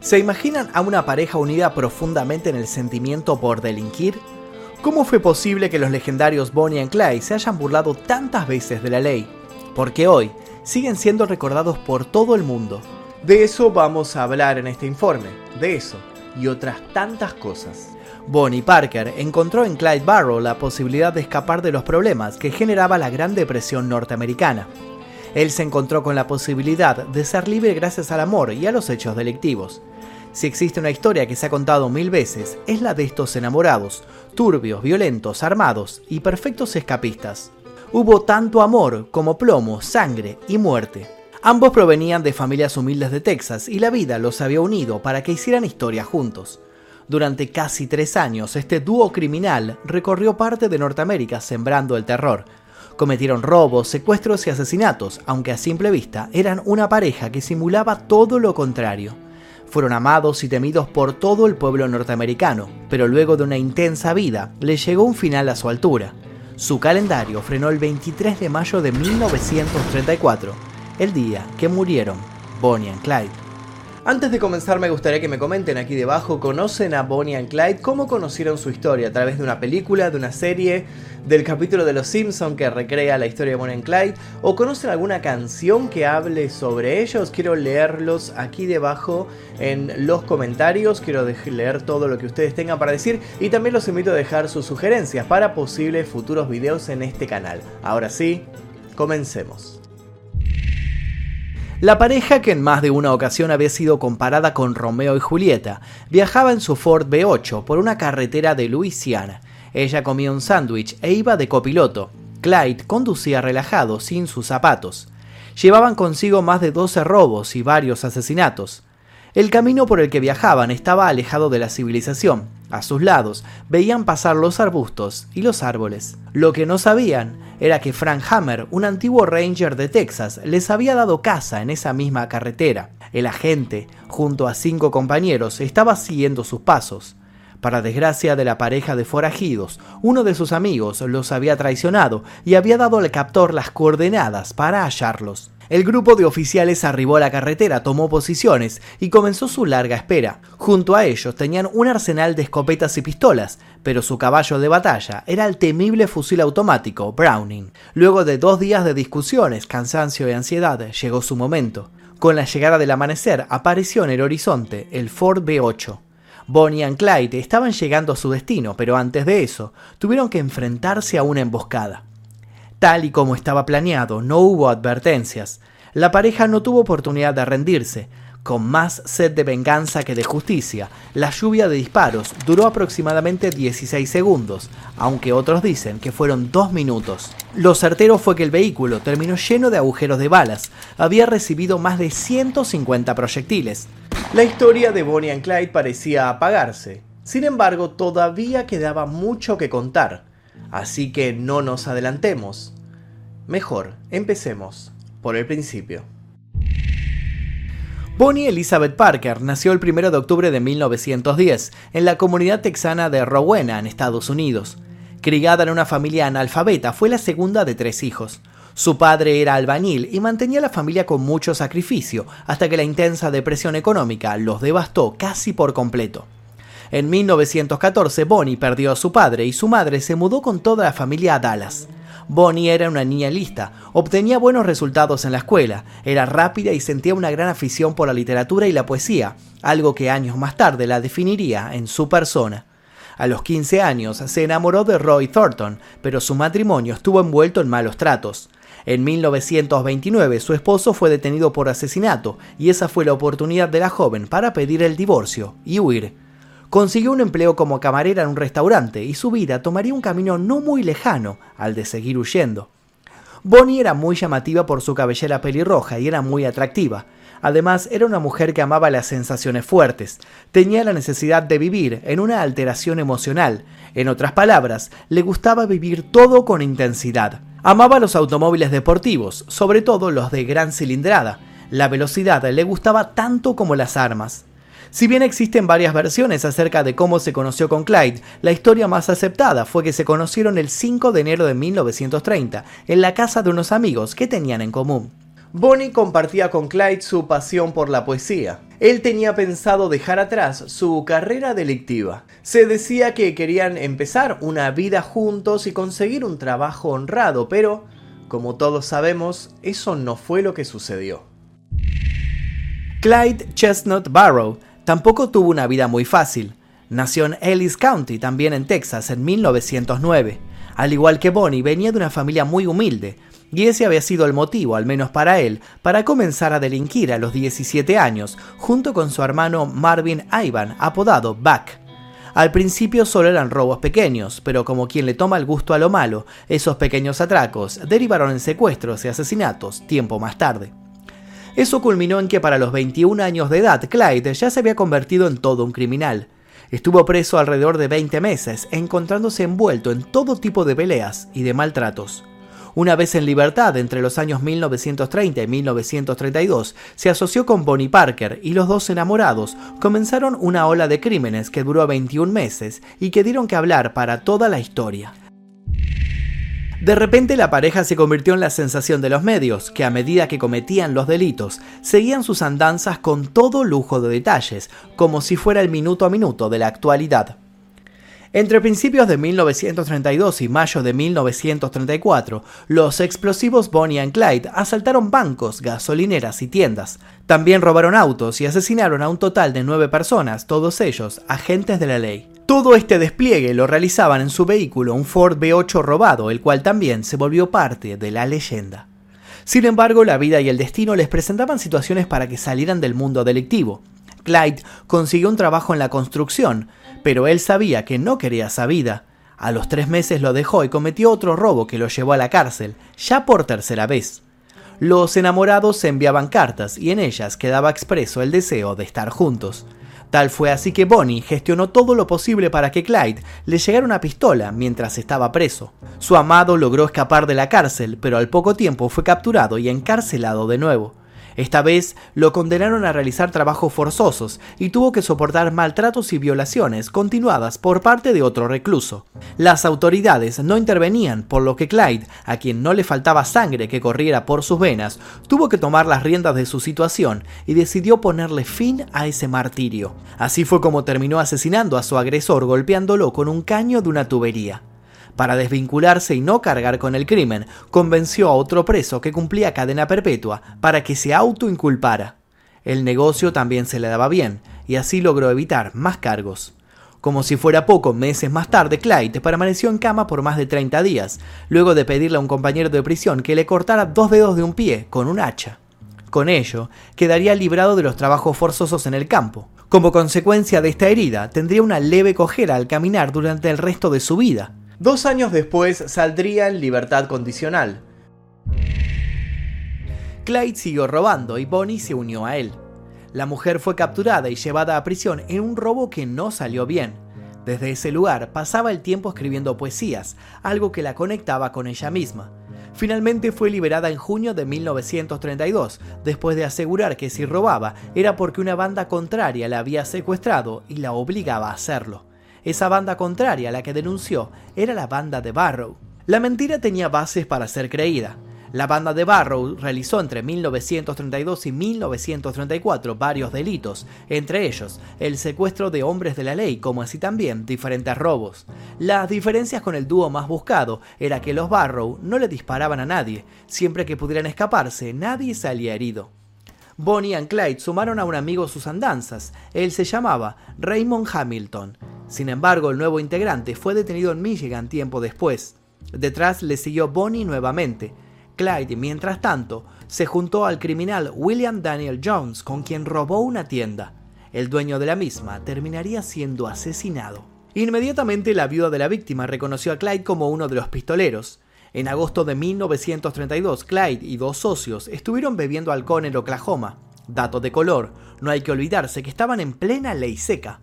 ¿Se imaginan a una pareja unida profundamente en el sentimiento por delinquir? ¿Cómo fue posible que los legendarios Bonnie y Clyde se hayan burlado tantas veces de la ley? Porque hoy siguen siendo recordados por todo el mundo. De eso vamos a hablar en este informe, de eso y otras tantas cosas. Bonnie Parker encontró en Clyde Barrow la posibilidad de escapar de los problemas que generaba la Gran Depresión norteamericana. Él se encontró con la posibilidad de ser libre gracias al amor y a los hechos delictivos. Si existe una historia que se ha contado mil veces, es la de estos enamorados, turbios, violentos, armados y perfectos escapistas. Hubo tanto amor como plomo, sangre y muerte. Ambos provenían de familias humildes de Texas y la vida los había unido para que hicieran historia juntos. Durante casi tres años, este dúo criminal recorrió parte de Norteamérica sembrando el terror. Cometieron robos, secuestros y asesinatos, aunque a simple vista eran una pareja que simulaba todo lo contrario. Fueron amados y temidos por todo el pueblo norteamericano, pero luego de una intensa vida, le llegó un final a su altura. Su calendario frenó el 23 de mayo de 1934, el día que murieron Bonnie y Clyde. Antes de comenzar me gustaría que me comenten aquí debajo, ¿conocen a Bonnie and Clyde? ¿Cómo conocieron su historia? ¿A través de una película, de una serie, del capítulo de Los Simpson que recrea la historia de Bonnie and Clyde? ¿O conocen alguna canción que hable sobre ellos? Quiero leerlos aquí debajo en los comentarios, quiero leer todo lo que ustedes tengan para decir y también los invito a dejar sus sugerencias para posibles futuros videos en este canal. Ahora sí, comencemos. La pareja, que en más de una ocasión había sido comparada con Romeo y Julieta, viajaba en su Ford B8 por una carretera de Luisiana. Ella comía un sándwich e iba de copiloto. Clyde conducía relajado, sin sus zapatos. Llevaban consigo más de 12 robos y varios asesinatos. El camino por el que viajaban estaba alejado de la civilización. A sus lados veían pasar los arbustos y los árboles. Lo que no sabían era que Frank Hammer, un antiguo ranger de Texas, les había dado caza en esa misma carretera. El agente, junto a cinco compañeros, estaba siguiendo sus pasos. Para desgracia de la pareja de forajidos, uno de sus amigos los había traicionado y había dado al captor las coordenadas para hallarlos. El grupo de oficiales arribó a la carretera, tomó posiciones y comenzó su larga espera. Junto a ellos tenían un arsenal de escopetas y pistolas, pero su caballo de batalla era el temible fusil automático Browning. Luego de dos días de discusiones, cansancio y ansiedad, llegó su momento. Con la llegada del amanecer apareció en el horizonte el Ford B8. Bonnie y Clyde estaban llegando a su destino, pero antes de eso, tuvieron que enfrentarse a una emboscada. Tal y como estaba planeado, no hubo advertencias. La pareja no tuvo oportunidad de rendirse. Con más sed de venganza que de justicia, la lluvia de disparos duró aproximadamente 16 segundos, aunque otros dicen que fueron dos minutos. Lo certero fue que el vehículo terminó lleno de agujeros de balas, había recibido más de 150 proyectiles. La historia de Bonnie and Clyde parecía apagarse. Sin embargo, todavía quedaba mucho que contar. Así que no nos adelantemos. Mejor, empecemos por el principio. Bonnie Elizabeth Parker nació el 1 de octubre de 1910 en la comunidad texana de Rowena, en Estados Unidos. Criada en una familia analfabeta, fue la segunda de tres hijos. Su padre era albañil y mantenía la familia con mucho sacrificio, hasta que la intensa depresión económica los devastó casi por completo. En 1914, Bonnie perdió a su padre y su madre se mudó con toda la familia a Dallas. Bonnie era una niña lista, obtenía buenos resultados en la escuela, era rápida y sentía una gran afición por la literatura y la poesía, algo que años más tarde la definiría en su persona. A los 15 años se enamoró de Roy Thornton, pero su matrimonio estuvo envuelto en malos tratos. En 1929 su esposo fue detenido por asesinato y esa fue la oportunidad de la joven para pedir el divorcio y huir. Consiguió un empleo como camarera en un restaurante y su vida tomaría un camino no muy lejano al de seguir huyendo. Bonnie era muy llamativa por su cabellera pelirroja y era muy atractiva. Además, era una mujer que amaba las sensaciones fuertes. Tenía la necesidad de vivir en una alteración emocional. En otras palabras, le gustaba vivir todo con intensidad. Amaba los automóviles deportivos, sobre todo los de gran cilindrada. La velocidad le gustaba tanto como las armas. Si bien existen varias versiones acerca de cómo se conoció con Clyde, la historia más aceptada fue que se conocieron el 5 de enero de 1930 en la casa de unos amigos que tenían en común. Bonnie compartía con Clyde su pasión por la poesía. él tenía pensado dejar atrás su carrera delictiva. Se decía que querían empezar una vida juntos y conseguir un trabajo honrado, pero, como todos sabemos, eso no fue lo que sucedió. Clyde Chestnut Barrow tampoco tuvo una vida muy fácil. Nació en Ellis County, también en Texas, en 1909. Al igual que Bonnie, venía de una familia muy humilde, y ese había sido el motivo, al menos para él, para comenzar a delinquir a los 17 años, junto con su hermano Marvin Ivan, apodado Buck. Al principio solo eran robos pequeños, pero como quien le toma el gusto a lo malo, esos pequeños atracos derivaron en secuestros y asesinatos tiempo más tarde. Eso culminó en que para los 21 años de edad Clyde ya se había convertido en todo un criminal. Estuvo preso alrededor de 20 meses, encontrándose envuelto en todo tipo de peleas y de maltratos. Una vez en libertad entre los años 1930 y 1932, se asoció con Bonnie Parker y los dos enamorados comenzaron una ola de crímenes que duró 21 meses y que dieron que hablar para toda la historia. De repente la pareja se convirtió en la sensación de los medios, que a medida que cometían los delitos, seguían sus andanzas con todo lujo de detalles, como si fuera el minuto a minuto de la actualidad. Entre principios de 1932 y mayo de 1934, los explosivos Bonnie and Clyde asaltaron bancos, gasolineras y tiendas. También robaron autos y asesinaron a un total de nueve personas, todos ellos agentes de la ley. Todo este despliegue lo realizaban en su vehículo, un Ford B8 robado, el cual también se volvió parte de la leyenda. Sin embargo, la vida y el destino les presentaban situaciones para que salieran del mundo delictivo. Clyde consiguió un trabajo en la construcción, pero él sabía que no quería esa vida. A los tres meses lo dejó y cometió otro robo que lo llevó a la cárcel, ya por tercera vez. Los enamorados se enviaban cartas y en ellas quedaba expreso el deseo de estar juntos. Tal fue así que Bonnie gestionó todo lo posible para que Clyde le llegara una pistola mientras estaba preso. Su amado logró escapar de la cárcel, pero al poco tiempo fue capturado y encarcelado de nuevo. Esta vez lo condenaron a realizar trabajos forzosos y tuvo que soportar maltratos y violaciones continuadas por parte de otro recluso. Las autoridades no intervenían, por lo que Clyde, a quien no le faltaba sangre que corriera por sus venas, tuvo que tomar las riendas de su situación y decidió ponerle fin a ese martirio. Así fue como terminó asesinando a su agresor golpeándolo con un caño de una tubería. Para desvincularse y no cargar con el crimen, convenció a otro preso que cumplía cadena perpetua para que se autoinculpara. El negocio también se le daba bien, y así logró evitar más cargos. Como si fuera poco, meses más tarde, Clyde permaneció en cama por más de 30 días, luego de pedirle a un compañero de prisión que le cortara dos dedos de un pie con un hacha. Con ello, quedaría librado de los trabajos forzosos en el campo. Como consecuencia de esta herida, tendría una leve cojera al caminar durante el resto de su vida. Dos años después saldría en libertad condicional. Clyde siguió robando y Bonnie se unió a él. La mujer fue capturada y llevada a prisión en un robo que no salió bien. Desde ese lugar pasaba el tiempo escribiendo poesías, algo que la conectaba con ella misma. Finalmente fue liberada en junio de 1932, después de asegurar que si robaba era porque una banda contraria la había secuestrado y la obligaba a hacerlo. Esa banda contraria a la que denunció era la banda de Barrow. La mentira tenía bases para ser creída. La banda de Barrow realizó entre 1932 y 1934 varios delitos, entre ellos el secuestro de hombres de la ley, como así también diferentes robos. Las diferencias con el dúo más buscado era que los Barrow no le disparaban a nadie, siempre que pudieran escaparse nadie salía herido. Bonnie y Clyde sumaron a un amigo sus andanzas, él se llamaba Raymond Hamilton. Sin embargo, el nuevo integrante fue detenido en Michigan tiempo después. Detrás le siguió Bonnie nuevamente. Clyde, mientras tanto, se juntó al criminal William Daniel Jones, con quien robó una tienda. El dueño de la misma terminaría siendo asesinado. Inmediatamente la viuda de la víctima reconoció a Clyde como uno de los pistoleros. En agosto de 1932, Clyde y dos socios estuvieron bebiendo alcohol en Oklahoma. Dato de color, no hay que olvidarse que estaban en plena ley seca.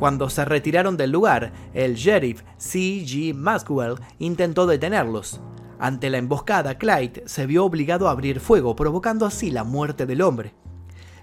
Cuando se retiraron del lugar, el sheriff C. G. Maxwell intentó detenerlos. Ante la emboscada, Clyde se vio obligado a abrir fuego, provocando así la muerte del hombre.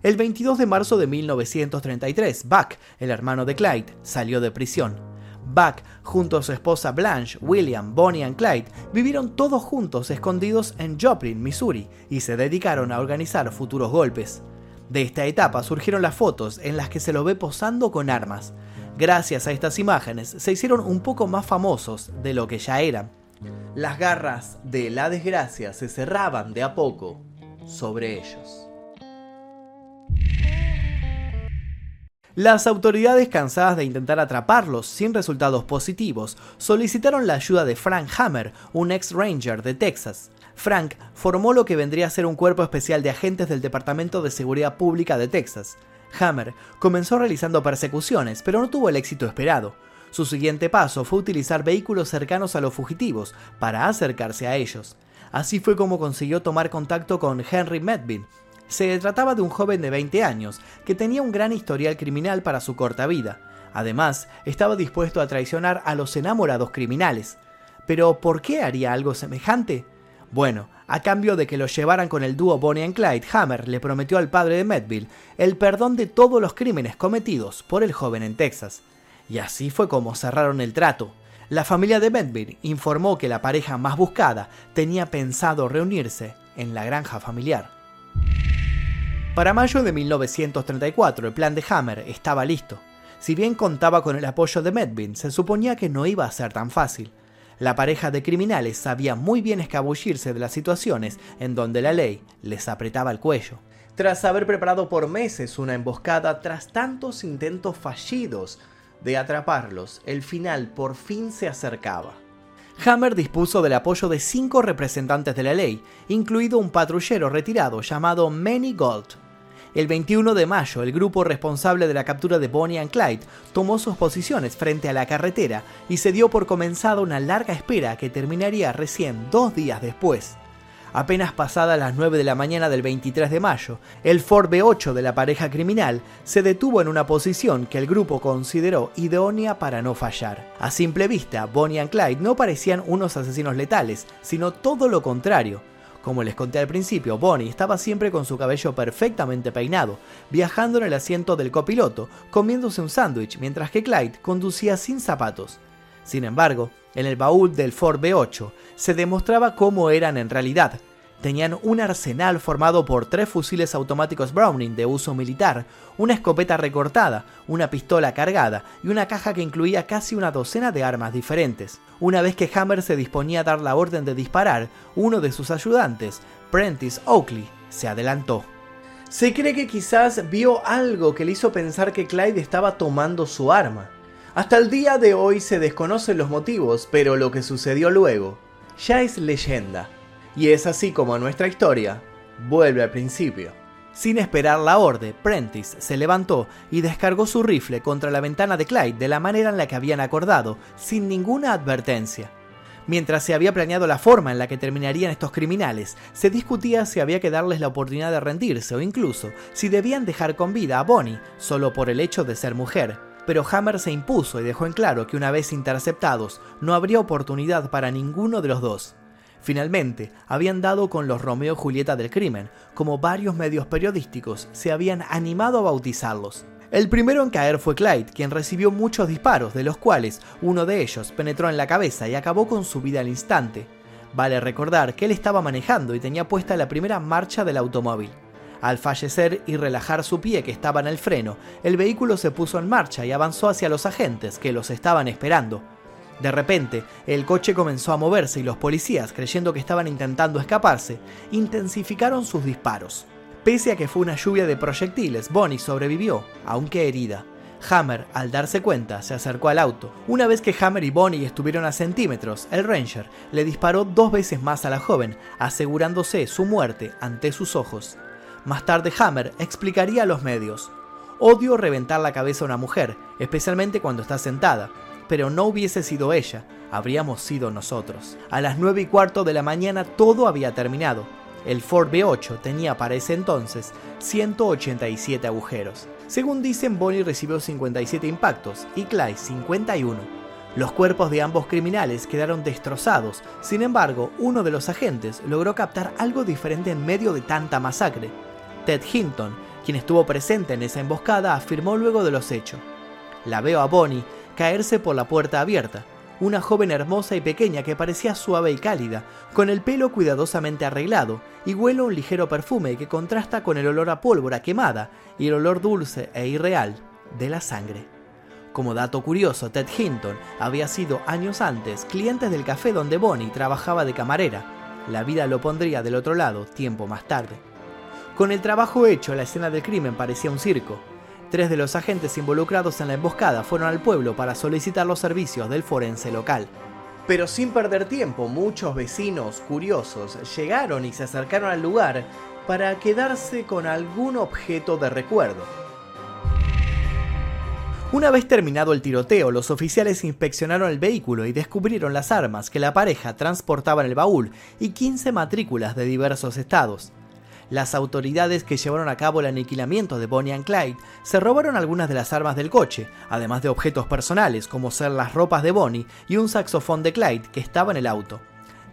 El 22 de marzo de 1933, Buck, el hermano de Clyde, salió de prisión. Buck, junto a su esposa Blanche, William, Bonnie y Clyde, vivieron todos juntos escondidos en Joplin, Missouri, y se dedicaron a organizar futuros golpes. De esta etapa surgieron las fotos en las que se lo ve posando con armas. Gracias a estas imágenes se hicieron un poco más famosos de lo que ya eran. Las garras de la desgracia se cerraban de a poco sobre ellos. Las autoridades, cansadas de intentar atraparlos sin resultados positivos, solicitaron la ayuda de Frank Hammer, un ex ranger de Texas. Frank formó lo que vendría a ser un cuerpo especial de agentes del Departamento de Seguridad Pública de Texas. Hammer comenzó realizando persecuciones, pero no tuvo el éxito esperado. Su siguiente paso fue utilizar vehículos cercanos a los fugitivos para acercarse a ellos. Así fue como consiguió tomar contacto con Henry Medvin, se trataba de un joven de 20 años que tenía un gran historial criminal para su corta vida. Además, estaba dispuesto a traicionar a los enamorados criminales. Pero, ¿por qué haría algo semejante? Bueno, a cambio de que lo llevaran con el dúo Bonnie and Clyde, Hammer le prometió al padre de Medville el perdón de todos los crímenes cometidos por el joven en Texas. Y así fue como cerraron el trato. La familia de Medville informó que la pareja más buscada tenía pensado reunirse en la granja familiar. Para mayo de 1934 el plan de Hammer estaba listo. Si bien contaba con el apoyo de Medvin, se suponía que no iba a ser tan fácil. La pareja de criminales sabía muy bien escabullirse de las situaciones en donde la ley les apretaba el cuello. Tras haber preparado por meses una emboscada, tras tantos intentos fallidos de atraparlos, el final por fin se acercaba. Hammer dispuso del apoyo de cinco representantes de la ley, incluido un patrullero retirado llamado Manny Gold. El 21 de mayo, el grupo responsable de la captura de Bonnie and Clyde tomó sus posiciones frente a la carretera y se dio por comenzada una larga espera que terminaría recién dos días después. Apenas pasadas las 9 de la mañana del 23 de mayo, el Ford B8 de la pareja criminal se detuvo en una posición que el grupo consideró idónea para no fallar. A simple vista, Bonnie and Clyde no parecían unos asesinos letales, sino todo lo contrario. Como les conté al principio, Bonnie estaba siempre con su cabello perfectamente peinado, viajando en el asiento del copiloto, comiéndose un sándwich, mientras que Clyde conducía sin zapatos. Sin embargo, en el baúl del Ford B8 se demostraba cómo eran en realidad, Tenían un arsenal formado por tres fusiles automáticos Browning de uso militar, una escopeta recortada, una pistola cargada y una caja que incluía casi una docena de armas diferentes. Una vez que Hammer se disponía a dar la orden de disparar, uno de sus ayudantes, Prentice Oakley, se adelantó. Se cree que quizás vio algo que le hizo pensar que Clyde estaba tomando su arma. Hasta el día de hoy se desconocen los motivos, pero lo que sucedió luego ya es leyenda. Y es así como nuestra historia vuelve al principio. Sin esperar la orden, Prentice se levantó y descargó su rifle contra la ventana de Clyde de la manera en la que habían acordado, sin ninguna advertencia. Mientras se había planeado la forma en la que terminarían estos criminales, se discutía si había que darles la oportunidad de rendirse o incluso si debían dejar con vida a Bonnie solo por el hecho de ser mujer. Pero Hammer se impuso y dejó en claro que una vez interceptados, no habría oportunidad para ninguno de los dos. Finalmente, habían dado con los Romeo y Julieta del crimen, como varios medios periodísticos se habían animado a bautizarlos. El primero en caer fue Clyde, quien recibió muchos disparos, de los cuales uno de ellos penetró en la cabeza y acabó con su vida al instante. Vale recordar que él estaba manejando y tenía puesta la primera marcha del automóvil. Al fallecer y relajar su pie que estaba en el freno, el vehículo se puso en marcha y avanzó hacia los agentes que los estaban esperando. De repente, el coche comenzó a moverse y los policías, creyendo que estaban intentando escaparse, intensificaron sus disparos. Pese a que fue una lluvia de proyectiles, Bonnie sobrevivió, aunque herida. Hammer, al darse cuenta, se acercó al auto. Una vez que Hammer y Bonnie estuvieron a centímetros, el Ranger le disparó dos veces más a la joven, asegurándose su muerte ante sus ojos. Más tarde Hammer explicaría a los medios. Odio reventar la cabeza a una mujer, especialmente cuando está sentada pero no hubiese sido ella, habríamos sido nosotros. A las 9 y cuarto de la mañana todo había terminado. El Ford B8 tenía para ese entonces 187 agujeros. Según dicen, Bonnie recibió 57 impactos y Clyde 51. Los cuerpos de ambos criminales quedaron destrozados, sin embargo, uno de los agentes logró captar algo diferente en medio de tanta masacre. Ted Hinton, quien estuvo presente en esa emboscada, afirmó luego de los hechos. La veo a Bonnie caerse por la puerta abierta. Una joven hermosa y pequeña que parecía suave y cálida, con el pelo cuidadosamente arreglado y huelo un ligero perfume que contrasta con el olor a pólvora quemada y el olor dulce e irreal de la sangre. Como dato curioso, Ted Hinton había sido años antes cliente del café donde Bonnie trabajaba de camarera. La vida lo pondría del otro lado tiempo más tarde. Con el trabajo hecho, la escena del crimen parecía un circo. Tres de los agentes involucrados en la emboscada fueron al pueblo para solicitar los servicios del forense local. Pero sin perder tiempo, muchos vecinos curiosos llegaron y se acercaron al lugar para quedarse con algún objeto de recuerdo. Una vez terminado el tiroteo, los oficiales inspeccionaron el vehículo y descubrieron las armas que la pareja transportaba en el baúl y 15 matrículas de diversos estados. Las autoridades que llevaron a cabo el aniquilamiento de Bonnie and Clyde se robaron algunas de las armas del coche, además de objetos personales como ser las ropas de Bonnie y un saxofón de Clyde que estaba en el auto.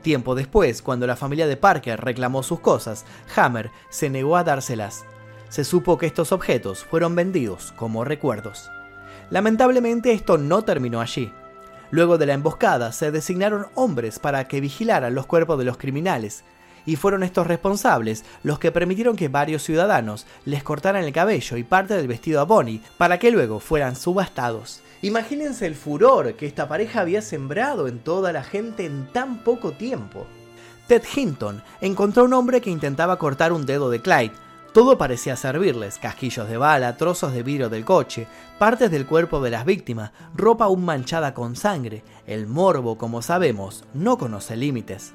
Tiempo después, cuando la familia de Parker reclamó sus cosas, Hammer se negó a dárselas. Se supo que estos objetos fueron vendidos como recuerdos. Lamentablemente esto no terminó allí. Luego de la emboscada se designaron hombres para que vigilaran los cuerpos de los criminales, y fueron estos responsables los que permitieron que varios ciudadanos les cortaran el cabello y parte del vestido a Bonnie para que luego fueran subastados. Imagínense el furor que esta pareja había sembrado en toda la gente en tan poco tiempo. Ted Hinton encontró un hombre que intentaba cortar un dedo de Clyde, todo parecía servirles, casquillos de bala, trozos de vidrio del coche, partes del cuerpo de las víctimas, ropa aún manchada con sangre. El morbo, como sabemos, no conoce límites.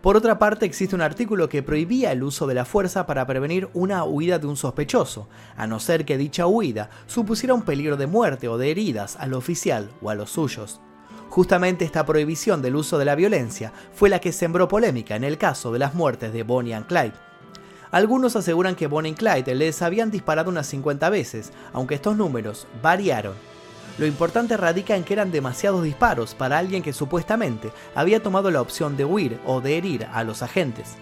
Por otra parte, existe un artículo que prohibía el uso de la fuerza para prevenir una huida de un sospechoso, a no ser que dicha huida supusiera un peligro de muerte o de heridas al oficial o a los suyos. Justamente esta prohibición del uso de la violencia fue la que sembró polémica en el caso de las muertes de Bonnie and Clyde. Algunos aseguran que Bonnie y Clyde les habían disparado unas 50 veces, aunque estos números variaron. Lo importante radica en que eran demasiados disparos para alguien que supuestamente había tomado la opción de huir o de herir a los agentes.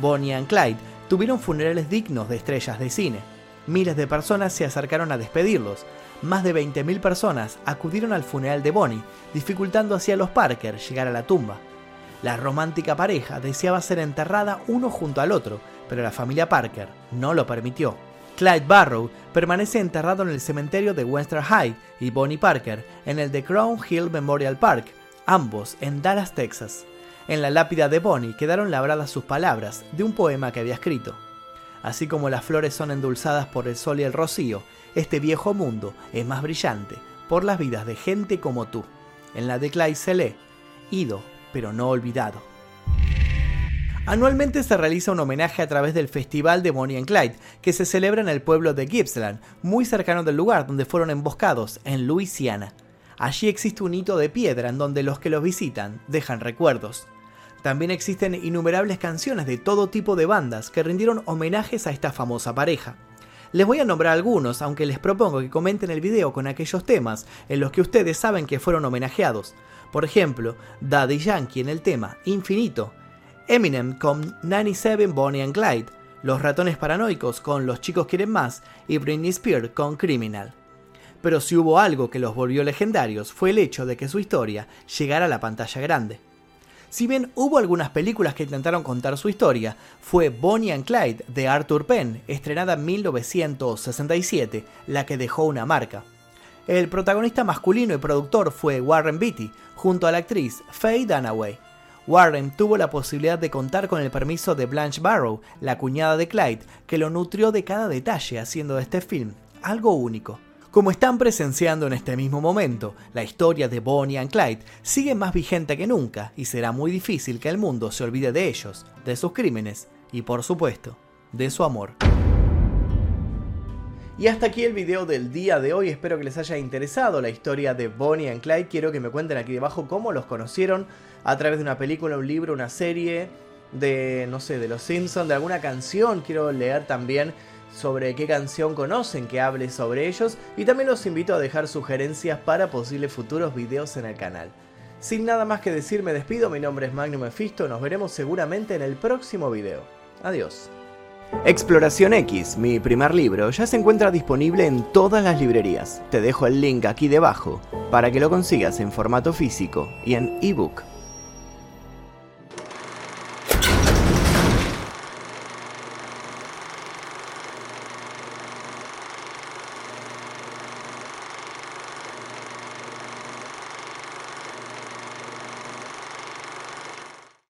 Bonnie y Clyde tuvieron funerales dignos de estrellas de cine. Miles de personas se acercaron a despedirlos. Más de 20.000 personas acudieron al funeral de Bonnie, dificultando así a los Parker llegar a la tumba. La romántica pareja deseaba ser enterrada uno junto al otro, pero la familia Parker no lo permitió. Clyde Barrow permanece enterrado en el cementerio de Western High y Bonnie Parker en el de Crown Hill Memorial Park, ambos en Dallas, Texas. En la lápida de Bonnie quedaron labradas sus palabras de un poema que había escrito. Así como las flores son endulzadas por el sol y el rocío, este viejo mundo es más brillante por las vidas de gente como tú. En la de Clyde se lee, ido pero no olvidado. Anualmente se realiza un homenaje a través del Festival de Bonnie and Clyde, que se celebra en el pueblo de Gippsland, muy cercano del lugar donde fueron emboscados, en Luisiana. Allí existe un hito de piedra en donde los que los visitan dejan recuerdos. También existen innumerables canciones de todo tipo de bandas que rindieron homenajes a esta famosa pareja. Les voy a nombrar algunos, aunque les propongo que comenten el video con aquellos temas en los que ustedes saben que fueron homenajeados. Por ejemplo, Daddy Yankee en el tema Infinito, Eminem con 97 Bonnie and Clyde, Los ratones paranoicos con Los chicos quieren más y Britney Spears con Criminal. Pero si hubo algo que los volvió legendarios fue el hecho de que su historia llegara a la pantalla grande. Si bien hubo algunas películas que intentaron contar su historia, fue Bonnie and Clyde de Arthur Penn, estrenada en 1967, la que dejó una marca. El protagonista masculino y productor fue Warren Beatty, junto a la actriz Faye Dunaway. Warren tuvo la posibilidad de contar con el permiso de Blanche Barrow, la cuñada de Clyde, que lo nutrió de cada detalle haciendo de este film algo único. Como están presenciando en este mismo momento, la historia de Bonnie and Clyde sigue más vigente que nunca y será muy difícil que el mundo se olvide de ellos, de sus crímenes y por supuesto, de su amor. Y hasta aquí el video del día de hoy, espero que les haya interesado la historia de Bonnie and Clyde, quiero que me cuenten aquí debajo cómo los conocieron a través de una película, un libro, una serie, de, no sé, de los Simpsons, de alguna canción, quiero leer también sobre qué canción conocen que hable sobre ellos y también los invito a dejar sugerencias para posibles futuros videos en el canal. Sin nada más que decir me despido, mi nombre es Magnum Mephisto, nos veremos seguramente en el próximo video. Adiós. Exploración X, mi primer libro, ya se encuentra disponible en todas las librerías. Te dejo el link aquí debajo para que lo consigas en formato físico y en ebook.